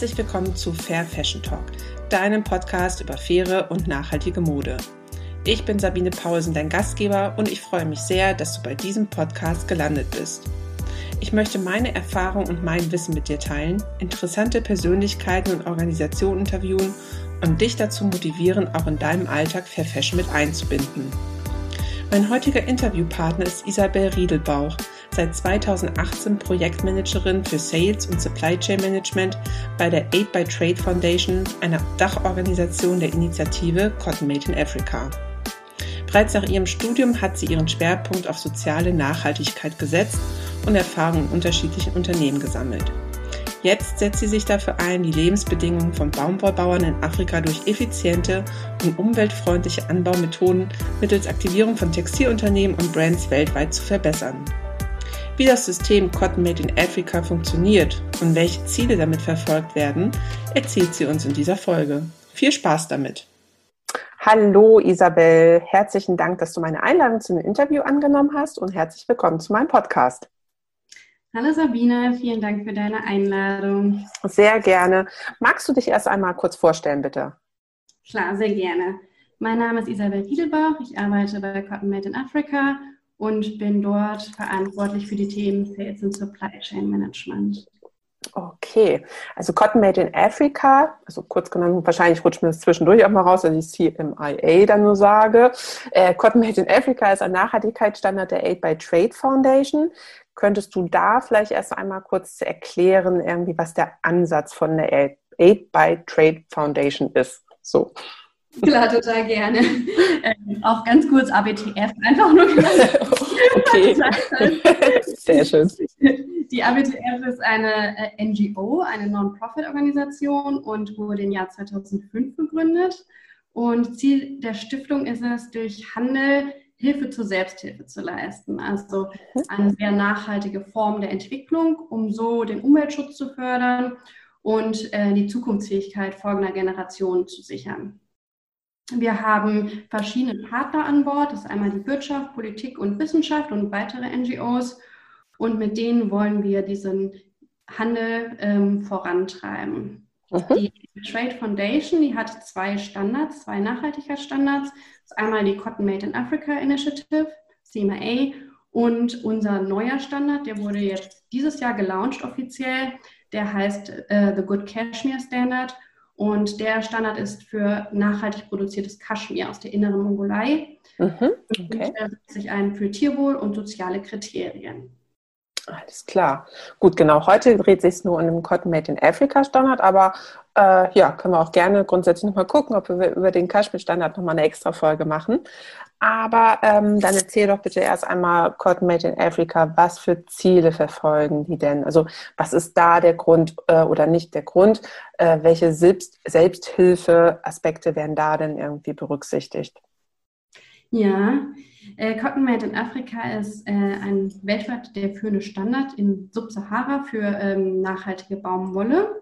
Herzlich willkommen zu Fair Fashion Talk, deinem Podcast über faire und nachhaltige Mode. Ich bin Sabine Paulsen, dein Gastgeber, und ich freue mich sehr, dass du bei diesem Podcast gelandet bist. Ich möchte meine Erfahrung und mein Wissen mit dir teilen, interessante Persönlichkeiten und Organisationen interviewen und dich dazu motivieren, auch in deinem Alltag Fair Fashion mit einzubinden. Mein heutiger Interviewpartner ist Isabel Riedelbauch, seit 2018 Projektmanagerin für Sales und Supply Chain Management bei der Aid by Trade Foundation, einer Dachorganisation der Initiative Cotton Made in Africa. Bereits nach ihrem Studium hat sie ihren Schwerpunkt auf soziale Nachhaltigkeit gesetzt und Erfahrungen in unterschiedlichen Unternehmen gesammelt. Jetzt setzt sie sich dafür ein, die Lebensbedingungen von Baumwollbauern in Afrika durch effiziente und umweltfreundliche Anbaumethoden mittels Aktivierung von Textilunternehmen und Brands weltweit zu verbessern. Wie das System Cotton Made in Africa funktioniert und welche Ziele damit verfolgt werden, erzählt sie uns in dieser Folge. Viel Spaß damit! Hallo Isabel, herzlichen Dank, dass du meine Einladung zu einem Interview angenommen hast und herzlich willkommen zu meinem Podcast. Hallo Sabine, vielen Dank für deine Einladung. Sehr gerne. Magst du dich erst einmal kurz vorstellen, bitte? Klar, sehr gerne. Mein Name ist Isabel Riedelbach, ich arbeite bei Cotton Made in Africa und bin dort verantwortlich für die Themen Sales und Supply Chain Management. Okay, also Cotton Made in Africa, also kurz genannt, wahrscheinlich rutscht mir das zwischendurch auch mal raus, wenn ich CMIA dann nur sage. Äh, Cotton Made in Africa ist ein Nachhaltigkeitsstandard der Aid by Trade Foundation. Könntest du da vielleicht erst einmal kurz erklären, irgendwie, was der Ansatz von der Aid by Trade Foundation ist? So. Klar, total gerne. Ähm, auch ganz kurz ABTF, einfach nur Okay. Sehr schön. Die ABTF ist eine äh, NGO, eine Non-Profit-Organisation und wurde im Jahr 2005 gegründet. Und Ziel der Stiftung ist es, durch Handel Hilfe zur Selbsthilfe zu leisten. Also eine sehr nachhaltige Form der Entwicklung, um so den Umweltschutz zu fördern und äh, die Zukunftsfähigkeit folgender Generationen zu sichern. Wir haben verschiedene Partner an Bord. Das ist einmal die Wirtschaft, Politik und Wissenschaft und weitere NGOs. Und mit denen wollen wir diesen Handel ähm, vorantreiben. Mhm. Die Trade Foundation, die hat zwei Standards, zwei Nachhaltigkeitsstandards. Das ist einmal die Cotton Made in Africa Initiative, CMA, und unser neuer Standard, der wurde jetzt dieses Jahr gelauncht offiziell. Der heißt äh, The Good Cashmere Standard und der Standard ist für nachhaltig produziertes Kaschmir aus der inneren Mongolei. Mhm, okay. Und setzt sich ein für Tierwohl und soziale Kriterien. Alles klar. Gut, genau. Heute dreht sich nur um den Cotton Made in Africa Standard, aber äh, ja, können wir auch gerne grundsätzlich nochmal gucken, ob wir über den Kaschmir Standard nochmal eine extra Folge machen. Aber ähm, dann erzähl doch bitte erst einmal Cotton Made in Africa, was für Ziele verfolgen die denn? Also was ist da der Grund äh, oder nicht der Grund? Äh, welche Selbst Selbsthilfe-Aspekte werden da denn irgendwie berücksichtigt? Ja, äh, Cotton Made in Africa ist äh, ein weltweit der führende Standard in Subsahara für ähm, nachhaltige Baumwolle.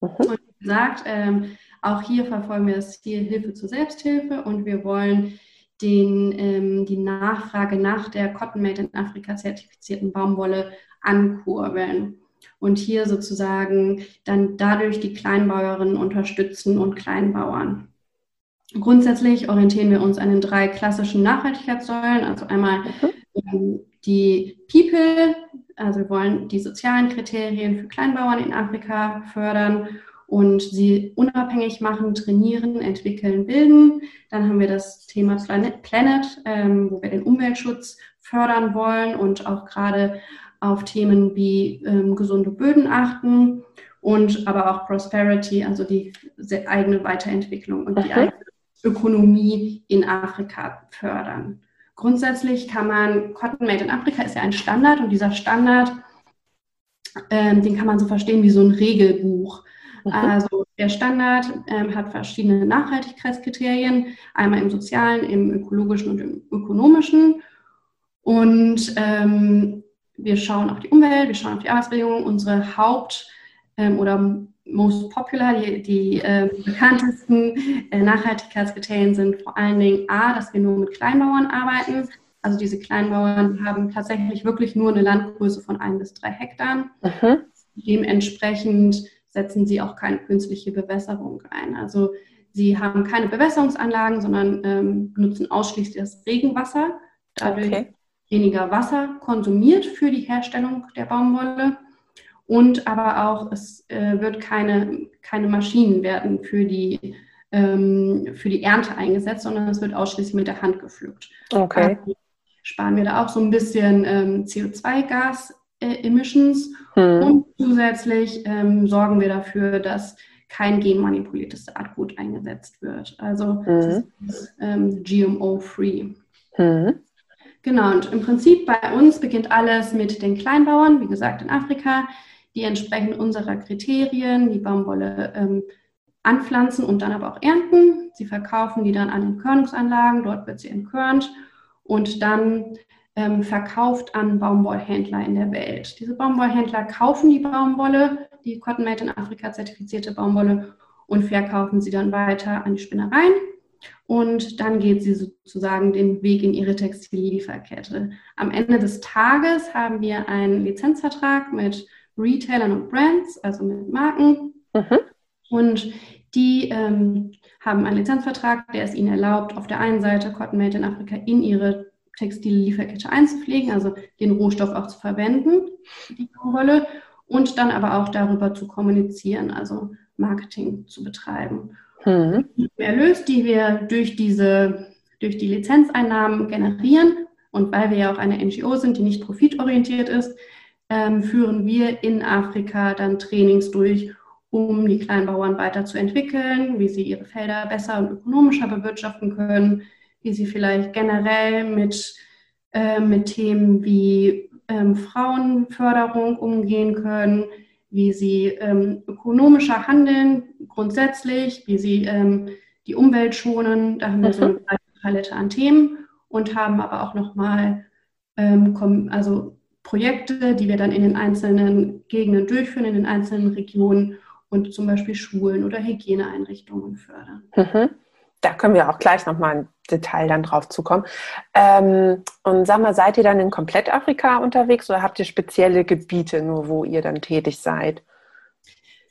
Mhm. Und gesagt, ähm, auch hier verfolgen wir das Ziel Hilfe zur Selbsthilfe und wir wollen den, ähm, die Nachfrage nach der Cotton Made in Africa zertifizierten Baumwolle ankurbeln und hier sozusagen dann dadurch die Kleinbäuerinnen unterstützen und Kleinbauern. Grundsätzlich orientieren wir uns an den drei klassischen Nachhaltigkeitssäulen, also einmal mhm. die People, also wir wollen die sozialen Kriterien für Kleinbauern in Afrika fördern und sie unabhängig machen, trainieren, entwickeln, bilden. Dann haben wir das Thema Planet, Planet ähm, wo wir den Umweltschutz fördern wollen und auch gerade auf Themen wie ähm, gesunde Böden achten und aber auch Prosperity, also die eigene Weiterentwicklung und die eigene Ökonomie in Afrika fördern. Grundsätzlich kann man, Cotton Made in Afrika ist ja ein Standard und dieser Standard, ähm, den kann man so verstehen wie so ein Regelbuch. Mhm. Also der Standard ähm, hat verschiedene Nachhaltigkeitskriterien, einmal im sozialen, im ökologischen und im ökonomischen. Und ähm, wir schauen auf die Umwelt, wir schauen auf die Arbeitsbedingungen. Unsere Haupt- ähm, oder most popular, die, die äh, bekanntesten äh, Nachhaltigkeitskriterien sind vor allen Dingen A, dass wir nur mit Kleinbauern arbeiten. Also diese Kleinbauern haben tatsächlich wirklich nur eine Landgröße von ein bis drei Hektar. Mhm. Dementsprechend setzen sie auch keine künstliche Bewässerung ein. Also sie haben keine Bewässerungsanlagen, sondern ähm, nutzen ausschließlich das Regenwasser. Dadurch okay. weniger Wasser konsumiert für die Herstellung der Baumwolle. Und aber auch, es äh, wird keine, keine Maschinen werden für die, ähm, für die Ernte eingesetzt, sondern es wird ausschließlich mit der Hand gepflückt. Okay. Also sparen wir da auch so ein bisschen ähm, CO2-Gas-Emissions hm. und zusätzlich ähm, sorgen wir dafür, dass kein genmanipuliertes Saatgut eingesetzt wird. Also hm. ähm, GMO-free. Hm. Genau, und im Prinzip bei uns beginnt alles mit den Kleinbauern, wie gesagt in Afrika, die entsprechend unserer Kriterien die Baumwolle ähm, anpflanzen und dann aber auch ernten. Sie verkaufen die dann an den Körnungsanlagen, dort wird sie entkörnt und dann ähm, verkauft an Baumwollhändler in der Welt. Diese Baumwollhändler kaufen die Baumwolle, die Cotton Made in Afrika zertifizierte Baumwolle und verkaufen sie dann weiter an die Spinnereien. Und dann geht sie sozusagen den Weg in ihre Textillieferkette. Am Ende des Tages haben wir einen Lizenzvertrag mit Retailern und Brands, also mit Marken. Mhm. Und die ähm, haben einen Lizenzvertrag, der es ihnen erlaubt, auf der einen Seite Cotton Made in Afrika in ihre textile Lieferkette einzupflegen, also den Rohstoff auch zu verwenden, die Baumwolle, und dann aber auch darüber zu kommunizieren, also Marketing zu betreiben. Mhm. Die Erlös, die wir durch diese, durch die Lizenzeinnahmen generieren, und weil wir ja auch eine NGO sind, die nicht profitorientiert ist, ähm, führen wir in Afrika dann Trainings durch, um die Kleinbauern weiterzuentwickeln, wie sie ihre Felder besser und ökonomischer bewirtschaften können, wie sie vielleicht generell mit, äh, mit Themen wie ähm, Frauenförderung umgehen können, wie sie ähm, ökonomischer handeln grundsätzlich, wie sie ähm, die Umwelt schonen. Da haben wir so mhm. eine Palette an Themen und haben aber auch nochmal ähm, also Projekte, die wir dann in den einzelnen Gegenden durchführen, in den einzelnen Regionen und zum Beispiel Schulen oder Hygieneeinrichtungen fördern. Mhm. Da können wir auch gleich nochmal im Detail dann drauf zukommen. Ähm, und sag mal, seid ihr dann in komplett Afrika unterwegs oder habt ihr spezielle Gebiete, nur wo ihr dann tätig seid?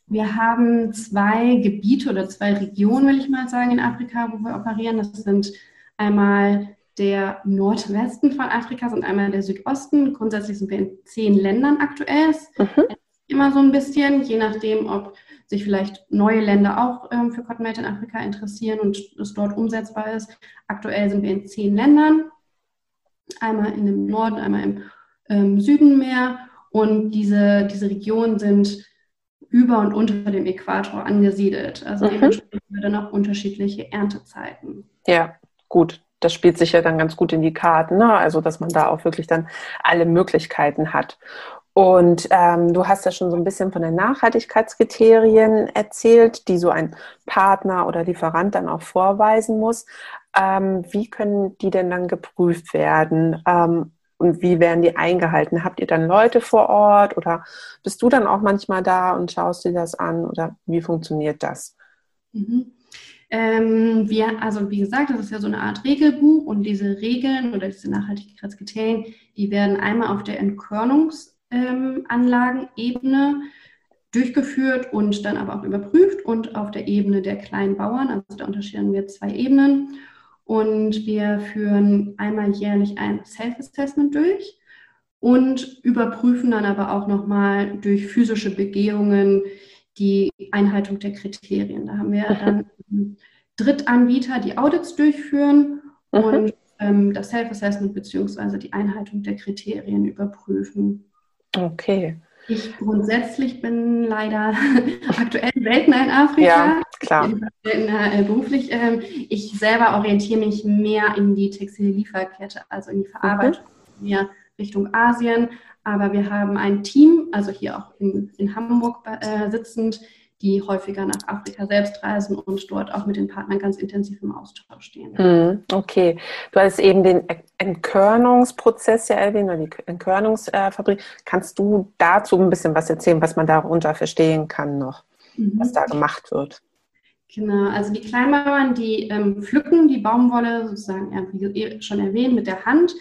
Wir haben zwei Gebiete oder zwei Regionen, will ich mal sagen, in Afrika, wo wir operieren. Das sind einmal der Nordwesten von Afrika und einmal der Südosten. Grundsätzlich sind wir in zehn Ländern aktuell. Mhm. Immer so ein bisschen, je nachdem, ob sich vielleicht neue Länder auch ähm, für Cotton Made in Afrika interessieren und es dort umsetzbar ist. Aktuell sind wir in zehn Ländern, einmal in dem Norden, einmal im ähm, Süden mehr. Und diese, diese Regionen sind über und unter dem Äquator angesiedelt. Also mhm. dementsprechend dann auch unterschiedliche Erntezeiten. Ja, gut. Das spielt sich ja dann ganz gut in die Karten, ne? also dass man da auch wirklich dann alle Möglichkeiten hat. Und ähm, du hast ja schon so ein bisschen von den Nachhaltigkeitskriterien erzählt, die so ein Partner oder Lieferant dann auch vorweisen muss. Ähm, wie können die denn dann geprüft werden? Ähm, und wie werden die eingehalten? Habt ihr dann Leute vor Ort oder bist du dann auch manchmal da und schaust dir das an oder wie funktioniert das? Mhm. Ähm, wir, also wie gesagt, das ist ja so eine Art Regelbuch und diese Regeln oder diese Nachhaltigkeitskriterien, die werden einmal auf der Entkörnungs- ähm, Anlagenebene durchgeführt und dann aber auch überprüft und auf der Ebene der kleinen Bauern. Also da unterscheiden wir zwei Ebenen. Und wir führen einmal jährlich ein Self-Assessment durch und überprüfen dann aber auch nochmal durch physische Begehungen die Einhaltung der Kriterien. Da haben wir dann Drittanbieter, die Audits durchführen mhm. und ähm, das Self-Assessment bzw. die Einhaltung der Kriterien überprüfen. Okay. Ich grundsätzlich bin leider aktuell seltener in Afrika. Ja, klar. Seltener, äh, beruflich. Ähm, ich selber orientiere mich mehr in die Textillieferkette, also in die Verarbeitung, mhm. mehr Richtung Asien. Aber wir haben ein Team, also hier auch in, in Hamburg äh, sitzend, die häufiger nach Afrika selbst reisen und dort auch mit den Partnern ganz intensiv im Austausch stehen. Hm, okay. Du hast eben den Entkörnungsprozess ja erwähnt, oder die Entkörnungsfabrik. Kannst du dazu ein bisschen was erzählen, was man darunter verstehen kann noch, mhm. was da gemacht wird? Genau, also die Kleinbauern, die ähm, pflücken die Baumwolle sozusagen, wie schon erwähnt, mit der Hand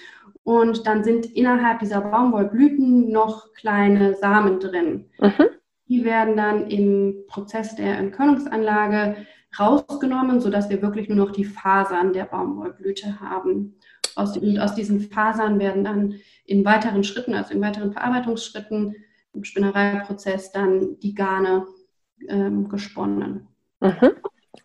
und dann sind innerhalb dieser Baumwollblüten noch kleine Samen drin. Mhm. Die werden dann im Prozess der Entkörnungsanlage rausgenommen, sodass wir wirklich nur noch die Fasern der Baumwollblüte haben. Aus, und aus diesen Fasern werden dann in weiteren Schritten, also in weiteren Verarbeitungsschritten im Spinnereiprozess dann die Garne ähm, gesponnen. Mhm.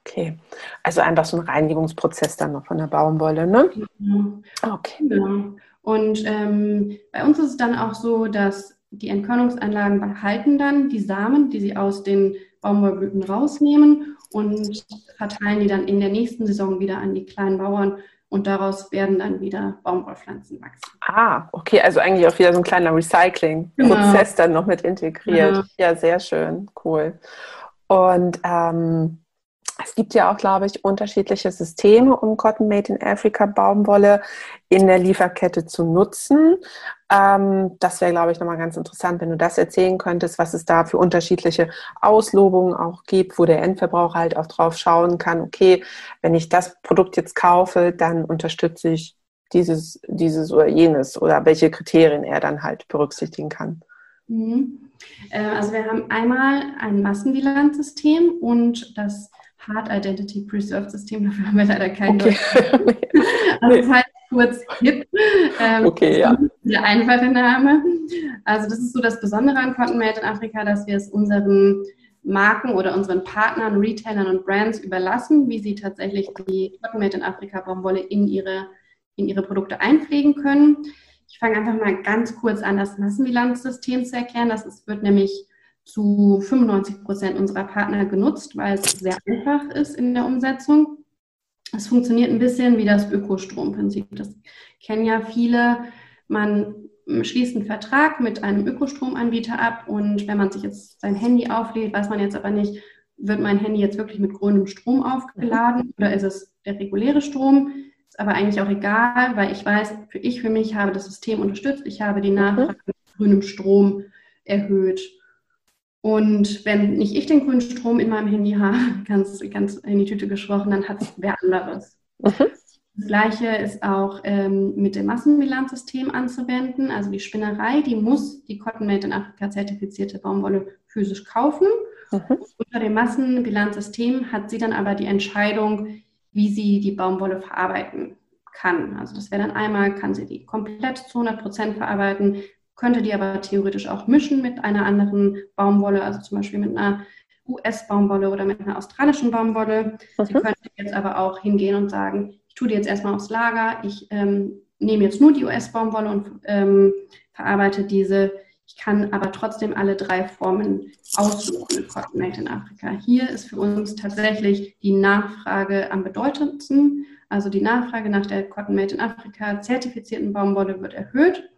Okay, also einfach so ein Reinigungsprozess dann noch von der Baumwolle, ne? Mhm. Okay. Genau. Und ähm, bei uns ist es dann auch so, dass die Entkörnungsanlagen behalten dann die Samen, die sie aus den Baumwollblüten rausnehmen und verteilen die dann in der nächsten Saison wieder an die kleinen Bauern und daraus werden dann wieder Baumwollpflanzen wachsen. Ah, okay, also eigentlich auch wieder so ein kleiner Recycling-Prozess genau. dann noch mit integriert. Ja. ja, sehr schön, cool. Und ähm, es gibt ja auch, glaube ich, unterschiedliche Systeme, um Cotton Made in Africa Baumwolle in der Lieferkette zu nutzen. Ähm, das wäre, glaube ich, nochmal ganz interessant, wenn du das erzählen könntest, was es da für unterschiedliche Auslobungen auch gibt, wo der Endverbraucher halt auch drauf schauen kann, okay, wenn ich das Produkt jetzt kaufe, dann unterstütze ich dieses, dieses oder jenes oder welche Kriterien er dann halt berücksichtigen kann. Mhm. Äh, also wir haben einmal ein Massenbilanzsystem und das Hard Identity Preserved System, dafür haben wir leider kein okay. also das heißt kurz HIP. Ähm, okay, ja. Der einfache Name. Also das ist so das Besondere an Cotton Made in Afrika, dass wir es unseren Marken oder unseren Partnern, Retailern und Brands überlassen, wie sie tatsächlich die Cotton Made in Afrika Baumwolle in ihre, in ihre Produkte einpflegen können. Ich fange einfach mal ganz kurz an, das Massenbilanzsystem zu erklären. Das ist, wird nämlich zu 95 Prozent unserer Partner genutzt, weil es sehr einfach ist in der Umsetzung. Es funktioniert ein bisschen wie das Ökostromprinzip. Das kennen ja viele. Man schließt einen Vertrag mit einem Ökostromanbieter ab und wenn man sich jetzt sein Handy auflädt, weiß man jetzt aber nicht, wird mein Handy jetzt wirklich mit grünem Strom aufgeladen oder ist es der reguläre Strom? Ist aber eigentlich auch egal, weil ich weiß, für ich für mich habe das System unterstützt. Ich habe die Nachfrage mit grünem Strom erhöht. Und wenn nicht ich den grünen Strom in meinem Handy habe, ganz, ganz in die Tüte gesprochen, dann hat es wer anderes. Mhm. Das Gleiche ist auch ähm, mit dem Massenbilanzsystem anzuwenden. Also die Spinnerei, die muss die Cotton Made in Afrika zertifizierte Baumwolle physisch kaufen. Mhm. Unter dem Massenbilanzsystem hat sie dann aber die Entscheidung, wie sie die Baumwolle verarbeiten kann. Also das wäre dann einmal, kann sie die komplett zu 100 Prozent verarbeiten, könnte die aber theoretisch auch mischen mit einer anderen Baumwolle, also zum Beispiel mit einer US-Baumwolle oder mit einer australischen Baumwolle. Mhm. Sie könnte jetzt aber auch hingehen und sagen, ich tue die jetzt erstmal aufs Lager, ich ähm, nehme jetzt nur die US-Baumwolle und ähm, verarbeite diese. Ich kann aber trotzdem alle drei Formen aussuchen mit Cotton Made in Afrika. Hier ist für uns tatsächlich die Nachfrage am bedeutendsten. Also die Nachfrage nach der Cotton Made in Afrika zertifizierten Baumwolle wird erhöht.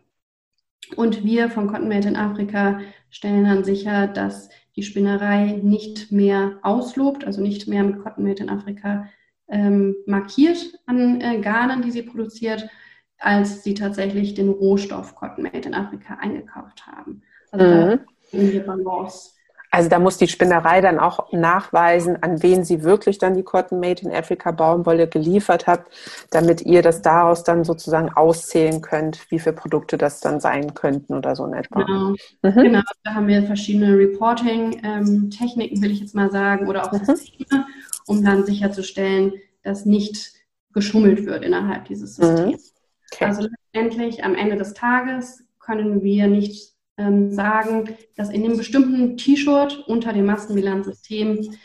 Und wir von Cotton Made in Afrika stellen dann sicher, dass die Spinnerei nicht mehr auslobt, also nicht mehr mit Cotton Made in Afrika ähm, markiert an äh, Garnen, die sie produziert, als sie tatsächlich den Rohstoff Cotton Made in Afrika eingekauft haben. Also mhm. da wir Balance also da muss die Spinnerei dann auch nachweisen, an wen sie wirklich dann die Cotton Made in Africa Baumwolle geliefert hat, damit ihr das daraus dann sozusagen auszählen könnt, wie viele Produkte das dann sein könnten oder so in etwa. Genau, mhm. genau. da haben wir verschiedene Reporting-Techniken, ähm, will ich jetzt mal sagen, oder auch mhm. Systeme, um dann sicherzustellen, dass nicht geschummelt wird innerhalb dieses mhm. Systems. Okay. Also letztendlich am Ende des Tages können wir nicht ähm, sagen, dass in dem bestimmten T-Shirt unter dem Massenbilanzsystem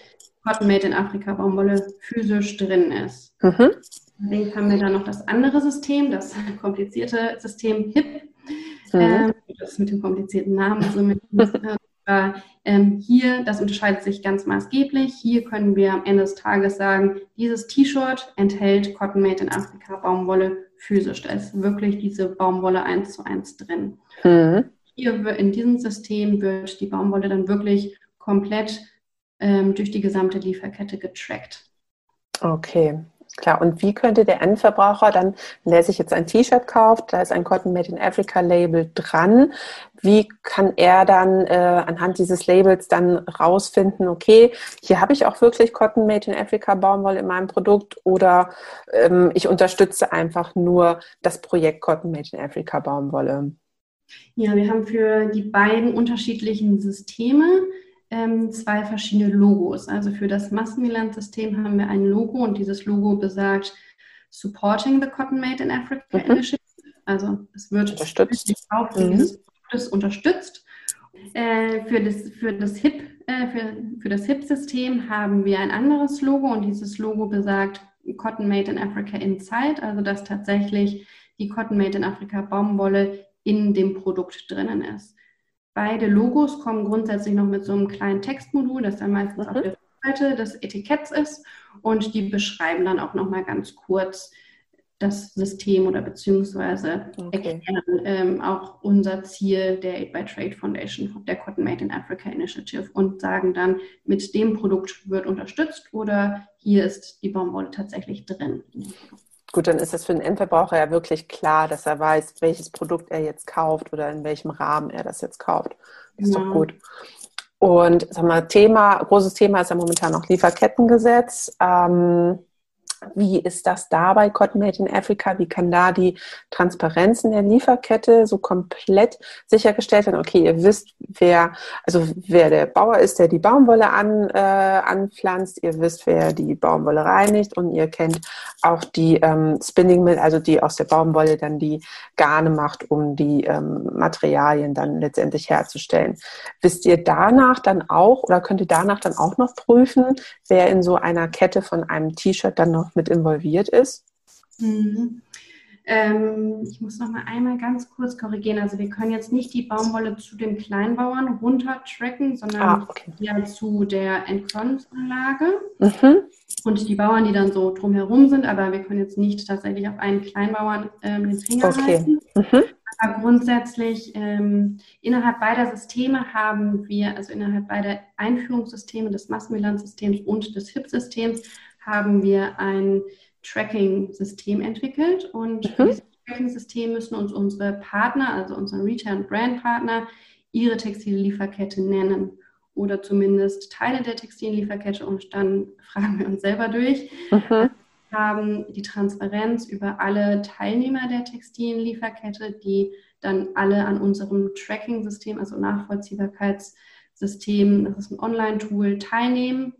Cotton Made in Afrika Baumwolle physisch drin ist. Mhm. Allerdings haben wir dann noch das andere System, das komplizierte System HIP. Mhm. Ähm, das mit dem komplizierten Namen. Also mit, äh, ähm, hier, das unterscheidet sich ganz maßgeblich. Hier können wir am Ende des Tages sagen, dieses T-Shirt enthält Cotton Made in Afrika Baumwolle physisch. Da ist wirklich diese Baumwolle eins zu eins drin. Mhm. Hier in diesem System wird die Baumwolle dann wirklich komplett ähm, durch die gesamte Lieferkette getrackt. Okay, klar. Und wie könnte der Endverbraucher dann, wenn er sich jetzt ein T-Shirt kauft, da ist ein Cotton Made in Africa Label dran, wie kann er dann äh, anhand dieses Labels dann rausfinden, okay, hier habe ich auch wirklich Cotton Made in Africa Baumwolle in meinem Produkt oder ähm, ich unterstütze einfach nur das Projekt Cotton Made in Africa Baumwolle? Ja, wir haben für die beiden unterschiedlichen Systeme ähm, zwei verschiedene Logos. Also für das Massenbilanzsystem haben wir ein Logo und dieses Logo besagt Supporting the Cotton Made in Africa mhm. Initiative. Also es wird unterstützt. die mhm. dieses Produktes unterstützt. Äh, für das, für das HIP, äh, für, für das HIP-System haben wir ein anderes Logo und dieses Logo besagt Cotton Made in Africa Inside, also dass tatsächlich die Cotton Made in Africa Baumwolle in dem Produkt drinnen ist. Beide Logos kommen grundsätzlich noch mit so einem kleinen Textmodul, das dann meistens mhm. auf der Seite des Etiketts ist und die beschreiben dann auch nochmal ganz kurz das System oder beziehungsweise okay. erklären ähm, auch unser Ziel der Aid by Trade Foundation, der Cotton Made in Africa Initiative und sagen dann, mit dem Produkt wird unterstützt oder hier ist die Baumwolle tatsächlich drin. Gut, dann ist das für den Endverbraucher ja wirklich klar, dass er weiß, welches Produkt er jetzt kauft oder in welchem Rahmen er das jetzt kauft. Das ist ja. doch gut. Und sag mal, Thema, großes Thema ist ja momentan noch Lieferkettengesetz. Ähm, wie ist das da bei Cotton Made in Africa? Wie kann da die Transparenz in der Lieferkette so komplett sichergestellt werden? Okay, ihr wisst, wer, also wer der Bauer ist, der die Baumwolle an, äh, anpflanzt. Ihr wisst, wer die Baumwolle reinigt und ihr kennt auch die ähm, Spinning Mill, also die aus der Baumwolle dann die Garne macht, um die ähm, Materialien dann letztendlich herzustellen. Wisst ihr danach dann auch oder könnt ihr danach dann auch noch prüfen, wer in so einer Kette von einem T-Shirt dann noch mit involviert ist? Mhm. Ähm, ich muss noch mal einmal ganz kurz korrigieren. Also wir können jetzt nicht die Baumwolle zu den Kleinbauern runter tracken, sondern ah, okay. ja zu der Entkörnungsanlage. Mhm. Und die Bauern, die dann so drumherum sind, aber wir können jetzt nicht tatsächlich auf einen Kleinbauern ähm, den Finger okay. halten. Mhm. Aber grundsätzlich ähm, innerhalb beider Systeme haben wir, also innerhalb beider Einführungssysteme des Massenbilanzsystems und des HIP-Systems, haben wir ein Tracking-System entwickelt und mhm. dieses Tracking-System müssen uns unsere Partner, also unsere Retail- und Brand-Partner, ihre Textillieferkette nennen oder zumindest Teile der Textillieferkette und dann fragen wir uns selber durch. Mhm. haben die Transparenz über alle Teilnehmer der Textilienlieferkette, die dann alle an unserem Tracking-System, also Nachvollziehbarkeitssystem, das ist ein Online-Tool, teilnehmen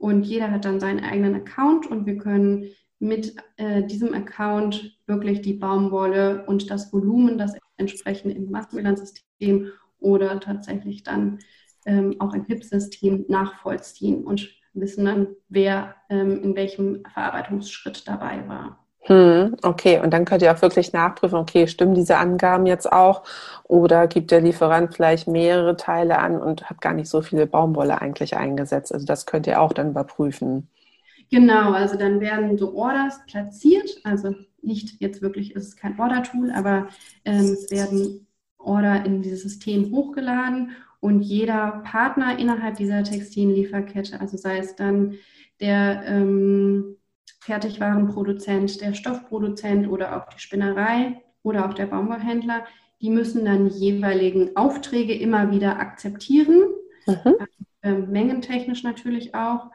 und jeder hat dann seinen eigenen Account und wir können mit äh, diesem Account wirklich die Baumwolle und das Volumen, das entsprechend im Massenbilanzsystem oder tatsächlich dann ähm, auch im HIP-System nachvollziehen und wissen dann, wer ähm, in welchem Verarbeitungsschritt dabei war. Hm, okay, und dann könnt ihr auch wirklich nachprüfen, okay, stimmen diese Angaben jetzt auch oder gibt der Lieferant vielleicht mehrere Teile an und hat gar nicht so viele Baumwolle eigentlich eingesetzt. Also das könnt ihr auch dann überprüfen. Genau, also dann werden so Orders platziert, also nicht jetzt wirklich ist es kein Order-Tool, aber ähm, es werden Order in dieses System hochgeladen und jeder Partner innerhalb dieser Textillieferkette, also sei es dann der ähm, Fertigwarenproduzent, der Stoffproduzent oder auch die Spinnerei oder auch der Baumwollhändler, die müssen dann die jeweiligen Aufträge immer wieder akzeptieren, mhm. äh, mengentechnisch natürlich auch,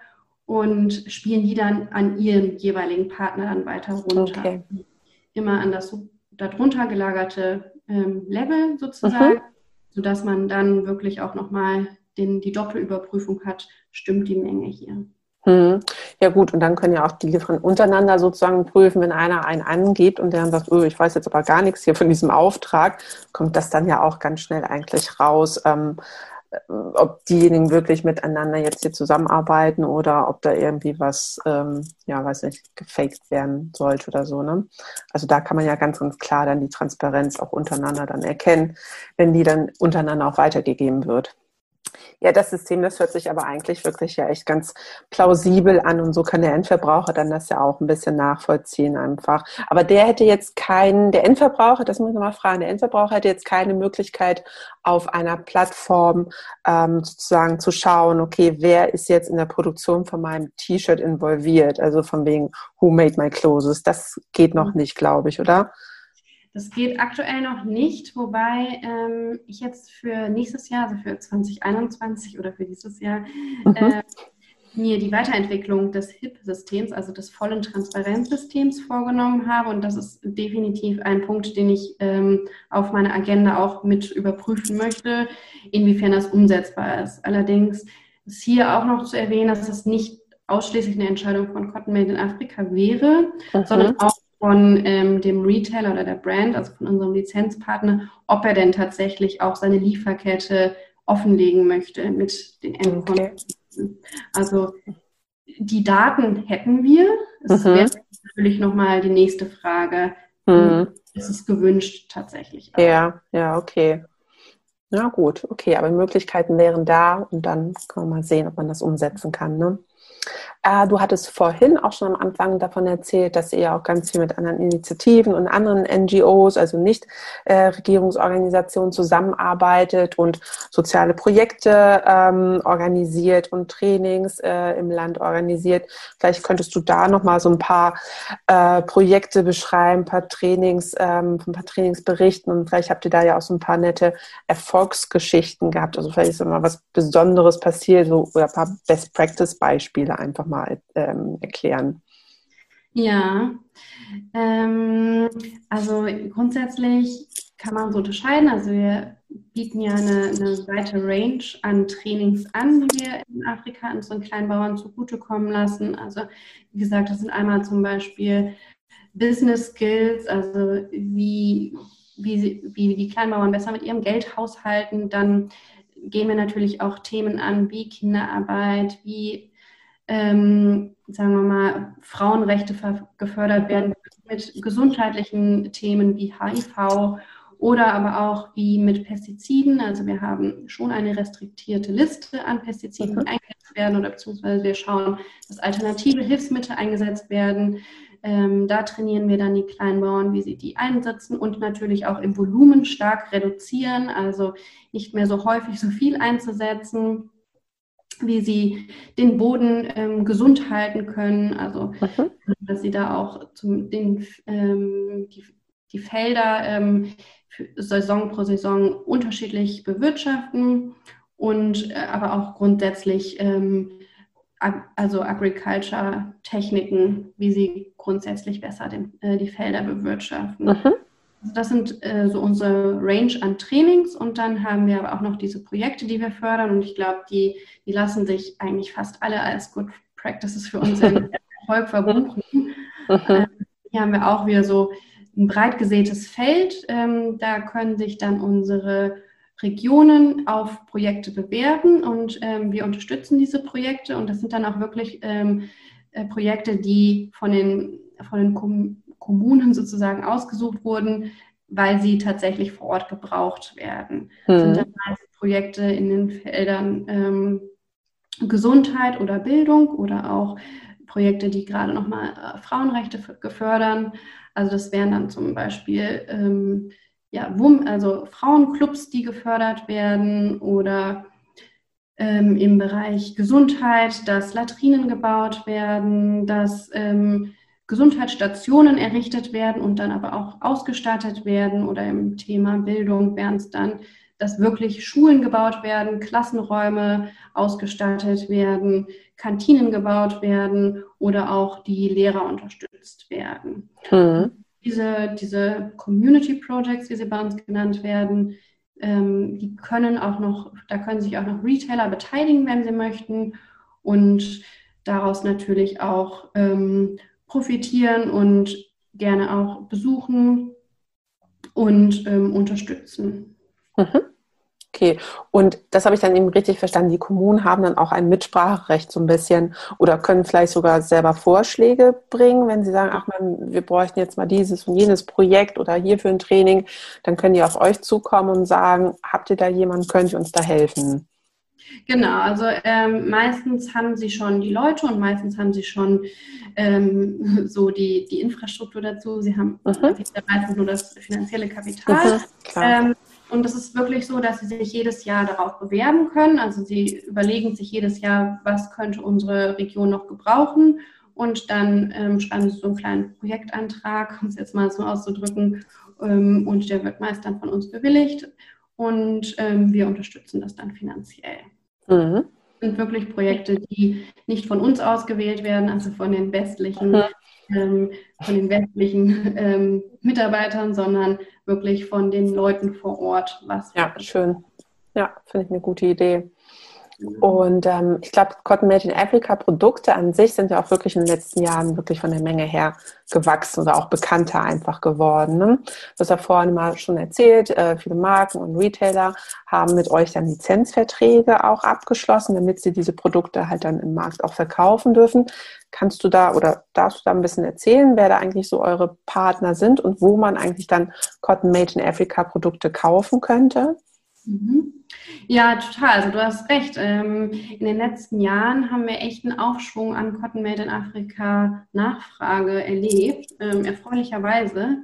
und spielen die dann an ihren jeweiligen Partner dann weiter runter. Okay. Immer an das darunter gelagerte ähm, Level sozusagen, mhm. sodass man dann wirklich auch nochmal die Doppelüberprüfung hat, stimmt die Menge hier. Hm. Ja gut, und dann können ja auch die Lieferanten untereinander sozusagen prüfen, wenn einer einen angibt und der dann sagt, oh, ich weiß jetzt aber gar nichts hier von diesem Auftrag, kommt das dann ja auch ganz schnell eigentlich raus, ähm, äh, ob diejenigen wirklich miteinander jetzt hier zusammenarbeiten oder ob da irgendwie was, ähm, ja, weiß nicht, gefaked werden sollte oder so. Ne? Also da kann man ja ganz, ganz klar dann die Transparenz auch untereinander dann erkennen, wenn die dann untereinander auch weitergegeben wird. Ja, das System, das hört sich aber eigentlich wirklich ja echt ganz plausibel an und so kann der Endverbraucher dann das ja auch ein bisschen nachvollziehen einfach. Aber der hätte jetzt keinen, der Endverbraucher, das muss ich mal fragen, der Endverbraucher hätte jetzt keine Möglichkeit auf einer Plattform ähm, sozusagen zu schauen, okay, wer ist jetzt in der Produktion von meinem T-Shirt involviert? Also von wegen, who made my clothes? Das geht noch mhm. nicht, glaube ich, oder? Das geht aktuell noch nicht, wobei ähm, ich jetzt für nächstes Jahr, also für 2021 oder für dieses Jahr, mhm. äh, mir die Weiterentwicklung des HIP-Systems, also des vollen Transparenzsystems vorgenommen habe. Und das ist definitiv ein Punkt, den ich ähm, auf meiner Agenda auch mit überprüfen möchte, inwiefern das umsetzbar ist. Allerdings ist hier auch noch zu erwähnen, dass es nicht ausschließlich eine Entscheidung von Cotton Made in Afrika wäre, mhm. sondern auch von ähm, dem Retailer oder der Brand, also von unserem Lizenzpartner, ob er denn tatsächlich auch seine Lieferkette offenlegen möchte mit den Endkunden. Okay. Also die Daten hätten wir. Es mhm. wäre natürlich nochmal die nächste Frage. Mhm. Ist es gewünscht tatsächlich? Auch. Ja, ja, okay. Na gut, okay, aber Möglichkeiten wären da und dann kann man mal sehen, ob man das umsetzen kann. Ne? Äh, du hattest vorhin auch schon am Anfang davon erzählt, dass ihr auch ganz viel mit anderen Initiativen und anderen NGOs, also nicht äh, Regierungsorganisationen zusammenarbeitet und soziale Projekte ähm, organisiert und Trainings äh, im Land organisiert. Vielleicht könntest du da noch mal so ein paar äh, Projekte beschreiben, ein paar Trainings, ähm, ein paar Trainings berichten und vielleicht habt ihr da ja auch so ein paar nette Erfolgsgeschichten gehabt. Also vielleicht ist immer was Besonderes passiert so, oder ein paar Best Einfach mal ähm, erklären. Ja, ähm, also grundsätzlich kann man so unterscheiden. Also wir bieten ja eine, eine weite Range an Trainings an, die wir in Afrika unseren Kleinbauern zugutekommen lassen. Also wie gesagt, das sind einmal zum Beispiel Business Skills, also wie, wie, wie die Kleinbauern besser mit ihrem Geld haushalten. Dann gehen wir natürlich auch Themen an wie Kinderarbeit, wie ähm, sagen wir mal, Frauenrechte gefördert werden mit gesundheitlichen Themen wie HIV oder aber auch wie mit Pestiziden. Also wir haben schon eine restriktierte Liste an Pestiziden, die mhm. eingesetzt werden oder beziehungsweise wir schauen, dass alternative Hilfsmittel eingesetzt werden. Ähm, da trainieren wir dann die Kleinbauern, wie sie die einsetzen und natürlich auch im Volumen stark reduzieren, also nicht mehr so häufig so viel einzusetzen wie sie den Boden ähm, gesund halten können, also mhm. dass sie da auch zum, den, ähm, die, die Felder ähm, Saison pro Saison unterschiedlich bewirtschaften und äh, aber auch grundsätzlich ähm, ag also Agriculture-Techniken, wie sie grundsätzlich besser den, äh, die Felder bewirtschaften. Mhm. Also das sind äh, so unsere Range an Trainings und dann haben wir aber auch noch diese Projekte, die wir fördern und ich glaube, die, die lassen sich eigentlich fast alle als Good Practices für unseren Erfolg verbuchen. äh, hier haben wir auch wieder so ein breit gesätes Feld. Ähm, da können sich dann unsere Regionen auf Projekte bewerben und ähm, wir unterstützen diese Projekte und das sind dann auch wirklich ähm, äh, Projekte, die von den, von den Kommunen sozusagen ausgesucht wurden, weil sie tatsächlich vor Ort gebraucht werden. Das sind dann meist Projekte in den Feldern ähm, Gesundheit oder Bildung oder auch Projekte, die gerade nochmal äh, Frauenrechte gefördern. Also das wären dann zum Beispiel ähm, ja, also Frauenclubs, die gefördert werden oder ähm, im Bereich Gesundheit, dass Latrinen gebaut werden, dass ähm, Gesundheitsstationen errichtet werden und dann aber auch ausgestattet werden oder im Thema Bildung wären es dann, dass wirklich Schulen gebaut werden, Klassenräume ausgestattet werden, Kantinen gebaut werden oder auch die Lehrer unterstützt werden. Mhm. Diese, diese Community Projects, wie sie bei uns genannt werden, ähm, die können auch noch, da können sich auch noch Retailer beteiligen, wenn sie möchten und daraus natürlich auch ähm, profitieren und gerne auch besuchen und ähm, unterstützen. Mhm. Okay, und das habe ich dann eben richtig verstanden. Die Kommunen haben dann auch ein Mitspracherecht so ein bisschen oder können vielleicht sogar selber Vorschläge bringen, wenn sie sagen, ach man, wir bräuchten jetzt mal dieses und jenes Projekt oder hierfür ein Training, dann können die auf euch zukommen und sagen, habt ihr da jemanden, könnt ihr uns da helfen? Genau, also ähm, meistens haben sie schon die Leute und meistens haben sie schon ähm, so die, die Infrastruktur dazu. Sie haben mhm. meistens nur das finanzielle Kapital. Mhm, ähm, und es ist wirklich so, dass sie sich jedes Jahr darauf bewerben können. Also sie überlegen sich jedes Jahr, was könnte unsere Region noch gebrauchen. Und dann ähm, schreiben sie so einen kleinen Projektantrag, um es jetzt mal so auszudrücken. Ähm, und der wird meist dann von uns bewilligt. Und ähm, wir unterstützen das dann finanziell. Mhm. sind wirklich Projekte, die nicht von uns ausgewählt werden, also von den westlichen, mhm. ähm, von den westlichen ähm, Mitarbeitern, sondern wirklich von den Leuten vor Ort. Was ja, schön. Ja, finde ich eine gute Idee. Und ähm, ich glaube, Cotton Made in Africa Produkte an sich sind ja auch wirklich in den letzten Jahren wirklich von der Menge her gewachsen oder auch bekannter einfach geworden. Ne? Du hast ja vorhin mal schon erzählt, äh, viele Marken und Retailer haben mit euch dann Lizenzverträge auch abgeschlossen, damit sie diese Produkte halt dann im Markt auch verkaufen dürfen. Kannst du da oder darfst du da ein bisschen erzählen, wer da eigentlich so eure Partner sind und wo man eigentlich dann Cotton Made in Africa Produkte kaufen könnte? Mhm. Ja, total. Also du hast recht. Ähm, in den letzten Jahren haben wir echt einen Aufschwung an Cotton Made in Afrika Nachfrage erlebt, ähm, erfreulicherweise.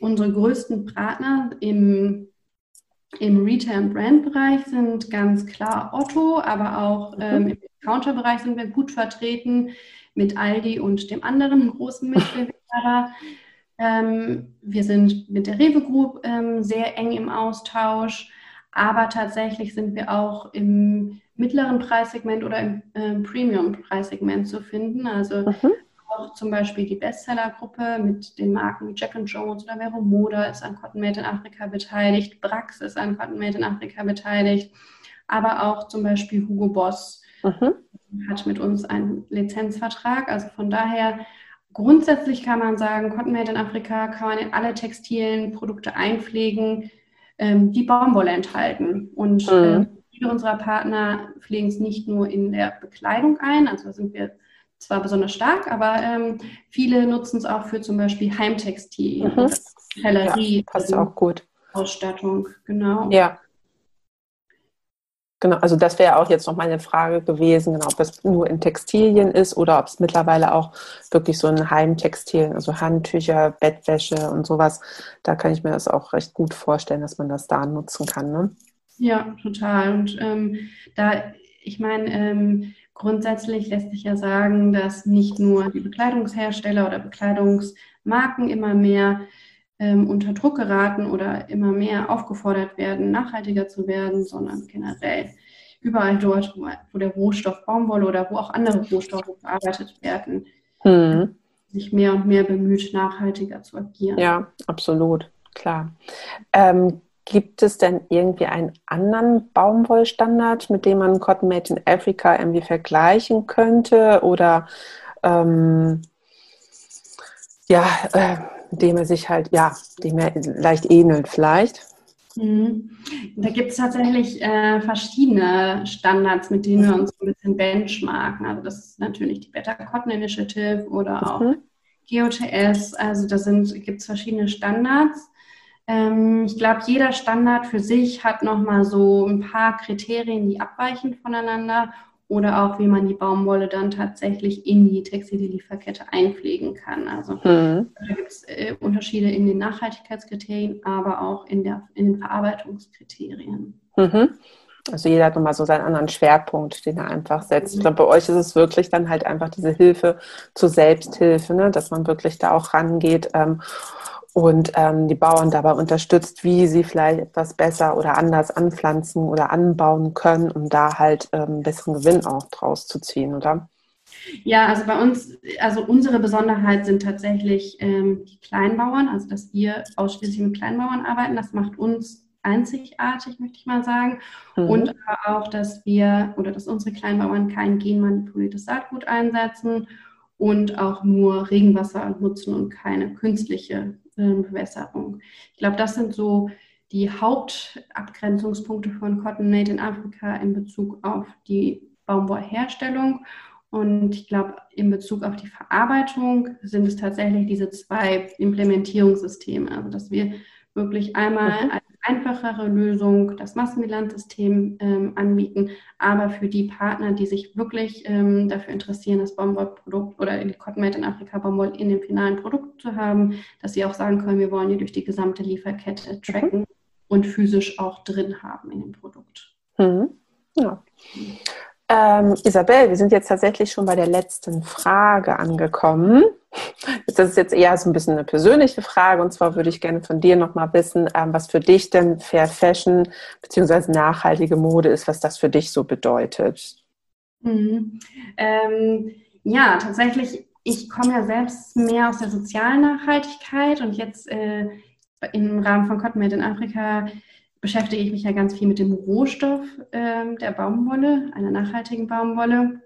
Unsere größten Partner im, im Retail- und Brand-Bereich sind ganz klar Otto, aber auch mhm. ähm, im Counter-Bereich sind wir gut vertreten mit Aldi und dem anderen großen Mitbewerber. Ähm, wir sind mit der Rewe Group ähm, sehr eng im Austausch. Aber tatsächlich sind wir auch im mittleren Preissegment oder im äh, Premium-Preissegment zu finden. Also mhm. auch zum Beispiel die Bestseller-Gruppe mit den Marken wie Jack Jones oder Vero Moda ist an Cotton Made in Afrika beteiligt. Brax ist an Cotton Made in Afrika beteiligt. Aber auch zum Beispiel Hugo Boss mhm. hat mit uns einen Lizenzvertrag. Also von daher grundsätzlich kann man sagen, Cotton Made in Afrika kann man in alle textilen Produkte einpflegen ähm, die Baumwolle enthalten. Und mhm. äh, viele unserer Partner pflegen es nicht nur in der Bekleidung ein, also sind wir zwar besonders stark, aber ähm, viele nutzen es auch für zum Beispiel Heimtextil, mhm. Hellerie. Ja, passt auch gut. Ausstattung, genau. Ja, Genau, also das wäre auch jetzt noch meine Frage gewesen, genau, ob das nur in Textilien ist oder ob es mittlerweile auch wirklich so in Heimtextilien, also Handtücher, Bettwäsche und sowas, da kann ich mir das auch recht gut vorstellen, dass man das da nutzen kann. Ne? Ja, total. Und ähm, da, ich meine, ähm, grundsätzlich lässt sich ja sagen, dass nicht nur die Bekleidungshersteller oder Bekleidungsmarken immer mehr ähm, unter Druck geraten oder immer mehr aufgefordert werden, nachhaltiger zu werden, sondern generell überall dort, wo der Rohstoff Baumwolle oder wo auch andere Rohstoffe verarbeitet werden, hm. sich mehr und mehr bemüht, nachhaltiger zu agieren. Ja, absolut, klar. Ähm, gibt es denn irgendwie einen anderen Baumwollstandard, mit dem man Cotton Made in Africa irgendwie vergleichen könnte? Oder ähm, ja, äh, dem er sich halt, ja, dem er leicht ähnelt vielleicht. Mhm. Da gibt es tatsächlich äh, verschiedene Standards, mit denen wir uns ein bisschen benchmarken. Also das ist natürlich die Better Cotton Initiative oder auch mhm. GOTS. Also da gibt es verschiedene Standards. Ähm, ich glaube, jeder Standard für sich hat nochmal so ein paar Kriterien, die abweichen voneinander oder auch wie man die Baumwolle dann tatsächlich in die Textillieferkette einpflegen kann. Also mhm. da gibt es äh, Unterschiede in den Nachhaltigkeitskriterien, aber auch in, der, in den Verarbeitungskriterien. Mhm. Also jeder hat nochmal so seinen anderen Schwerpunkt, den er einfach setzt. Ich glaube, bei euch ist es wirklich dann halt einfach diese Hilfe zur Selbsthilfe, ne? dass man wirklich da auch rangeht ähm, und ähm, die Bauern dabei unterstützt, wie sie vielleicht etwas besser oder anders anpflanzen oder anbauen können, um da halt ähm, besseren Gewinn auch draus zu ziehen, oder? Ja, also bei uns, also unsere Besonderheit sind tatsächlich ähm, die Kleinbauern, also dass wir ausschließlich mit Kleinbauern arbeiten. Das macht uns einzigartig, möchte ich mal sagen. Mhm. Und aber auch, dass wir oder dass unsere Kleinbauern kein genmanipuliertes Saatgut einsetzen und auch nur Regenwasser nutzen und keine künstliche Bewässerung. Ich glaube, das sind so die Hauptabgrenzungspunkte von Cotton Made in Afrika in Bezug auf die Baumwollherstellung. Und ich glaube, in Bezug auf die Verarbeitung sind es tatsächlich diese zwei Implementierungssysteme. Also, dass wir wirklich einmal mhm. als einfachere Lösung das Massenbilanzsystem ähm, anbieten, aber für die Partner, die sich wirklich ähm, dafür interessieren, das Baumwollprodukt oder die Cotton Made in Afrika Baumwoll in dem finalen Produkt zu haben, dass sie auch sagen können, wir wollen die durch die gesamte Lieferkette tracken mhm. und physisch auch drin haben in dem Produkt. Mhm. Ja. Ähm, Isabel, wir sind jetzt tatsächlich schon bei der letzten Frage angekommen. Das ist jetzt eher so ein bisschen eine persönliche Frage und zwar würde ich gerne von dir nochmal wissen, ähm, was für dich denn Fair Fashion bzw. nachhaltige Mode ist, was das für dich so bedeutet. Mhm. Ähm, ja, tatsächlich, ich komme ja selbst mehr aus der sozialen Nachhaltigkeit und jetzt äh, im Rahmen von Cotton Made in Afrika beschäftige ich mich ja ganz viel mit dem Rohstoff äh, der Baumwolle, einer nachhaltigen Baumwolle.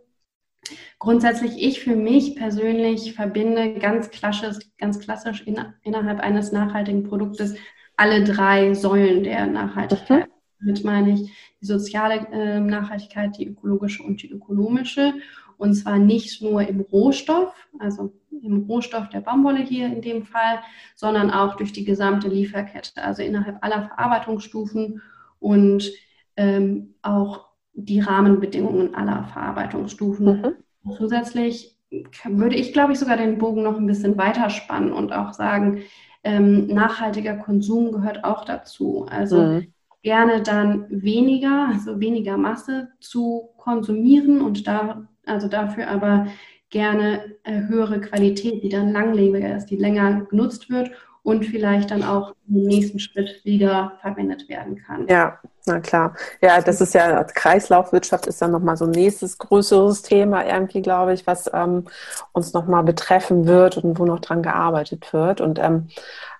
Grundsätzlich, ich für mich persönlich verbinde ganz klassisch, ganz klassisch in, innerhalb eines nachhaltigen Produktes alle drei Säulen der Nachhaltigkeit. Mhm. Damit meine ich die soziale äh, Nachhaltigkeit, die ökologische und die ökonomische. Und zwar nicht nur im Rohstoff, also im Rohstoff der Baumwolle hier in dem Fall, sondern auch durch die gesamte Lieferkette, also innerhalb aller Verarbeitungsstufen und ähm, auch die Rahmenbedingungen aller Verarbeitungsstufen. Mhm. Zusätzlich würde ich, glaube ich, sogar den Bogen noch ein bisschen weiter spannen und auch sagen, ähm, nachhaltiger Konsum gehört auch dazu. Also mhm. gerne dann weniger, also weniger Masse zu konsumieren und da, also dafür aber gerne äh, höhere Qualität, die dann langlebiger ist, die länger genutzt wird und vielleicht dann auch im nächsten Schritt wieder verwendet werden kann. Ja, na klar. Ja, das ist ja, Kreislaufwirtschaft ist dann nochmal so ein nächstes größeres Thema irgendwie, glaube ich, was ähm, uns nochmal betreffen wird und wo noch dran gearbeitet wird. Und ähm,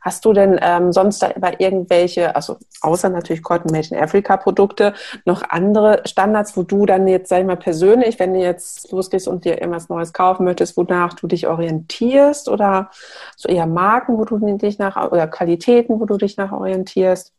hast du denn ähm, sonst da irgendwelche, also außer natürlich Cotton Made in Africa Produkte, noch andere Standards, wo du dann jetzt, sag ich mal, persönlich, wenn du jetzt losgehst und dir irgendwas Neues kaufen möchtest, wonach du dich orientierst oder so eher Marken, wo du dich nach, oder Qualitäten, wo du dich nach orientierst?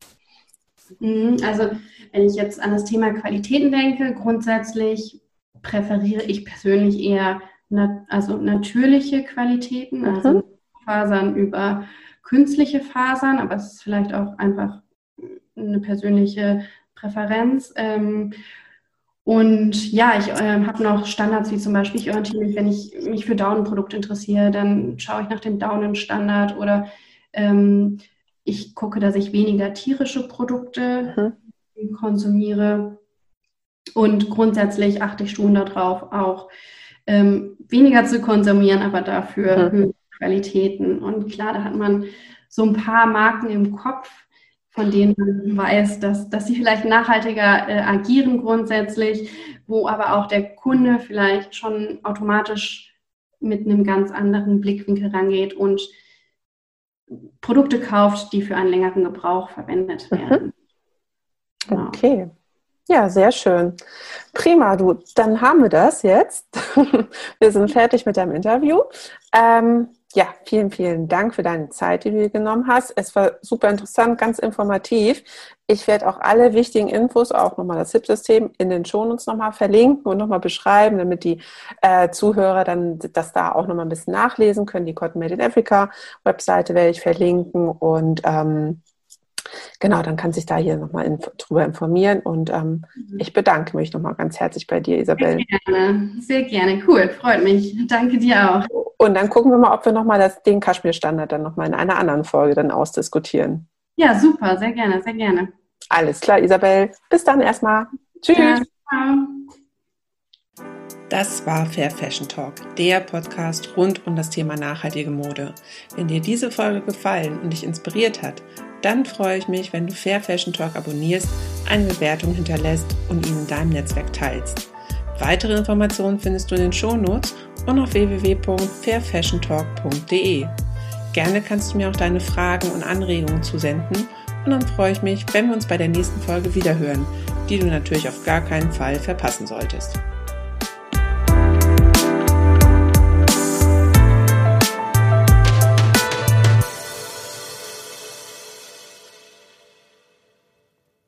Mhm, also wenn ich jetzt an das Thema Qualitäten denke, grundsätzlich präferiere ich persönlich eher nat also natürliche Qualitäten, mhm. also Fasern über künstliche Fasern, aber es ist vielleicht auch einfach eine persönliche Präferenz. Ähm, und ja, ich äh, habe noch Standards wie zum Beispiel, ich orientiere mich, wenn ich mich für Daunenprodukte interessiere, dann schaue ich nach dem Daunenstandard oder ähm, ich gucke, dass ich weniger tierische Produkte mhm. konsumiere. Und grundsätzlich achte ich schon darauf, auch ähm, weniger zu konsumieren, aber dafür mhm. höhere Qualitäten. Und klar, da hat man so ein paar Marken im Kopf, von denen man weiß, dass, dass sie vielleicht nachhaltiger äh, agieren grundsätzlich, wo aber auch der Kunde vielleicht schon automatisch mit einem ganz anderen Blickwinkel rangeht und Produkte kauft, die für einen längeren Gebrauch verwendet mhm. werden. Mhm. Okay. Ja, sehr schön. Prima, du, dann haben wir das jetzt. wir sind fertig mit deinem Interview. Ähm, ja, vielen, vielen Dank für deine Zeit, die du dir genommen hast. Es war super interessant, ganz informativ. Ich werde auch alle wichtigen Infos, auch nochmal das HIP-System, in den Shownotes nochmal verlinken und nochmal beschreiben, damit die äh, Zuhörer dann das da auch nochmal ein bisschen nachlesen können. Die Cotton Made in Africa Webseite werde ich verlinken und ähm, Genau, dann kann sich da hier nochmal inf drüber informieren. Und ähm, mhm. ich bedanke mich nochmal ganz herzlich bei dir, Isabel. Sehr gerne, sehr gerne. Cool, freut mich. Danke dir auch. Und dann gucken wir mal, ob wir nochmal den Kaschmir-Standard dann nochmal in einer anderen Folge dann ausdiskutieren. Ja, super, sehr gerne, sehr gerne. Alles klar, Isabel. Bis dann erstmal. Tschüss. Ja, ciao. Das war Fair Fashion Talk, der Podcast rund um das Thema nachhaltige Mode. Wenn dir diese Folge gefallen und dich inspiriert hat, dann freue ich mich, wenn du Fair Fashion Talk abonnierst, eine Bewertung hinterlässt und ihn in deinem Netzwerk teilst. Weitere Informationen findest du in den Shownotes und auf www.fairfashiontalk.de. Gerne kannst du mir auch deine Fragen und Anregungen zusenden und dann freue ich mich, wenn wir uns bei der nächsten Folge wiederhören, die du natürlich auf gar keinen Fall verpassen solltest.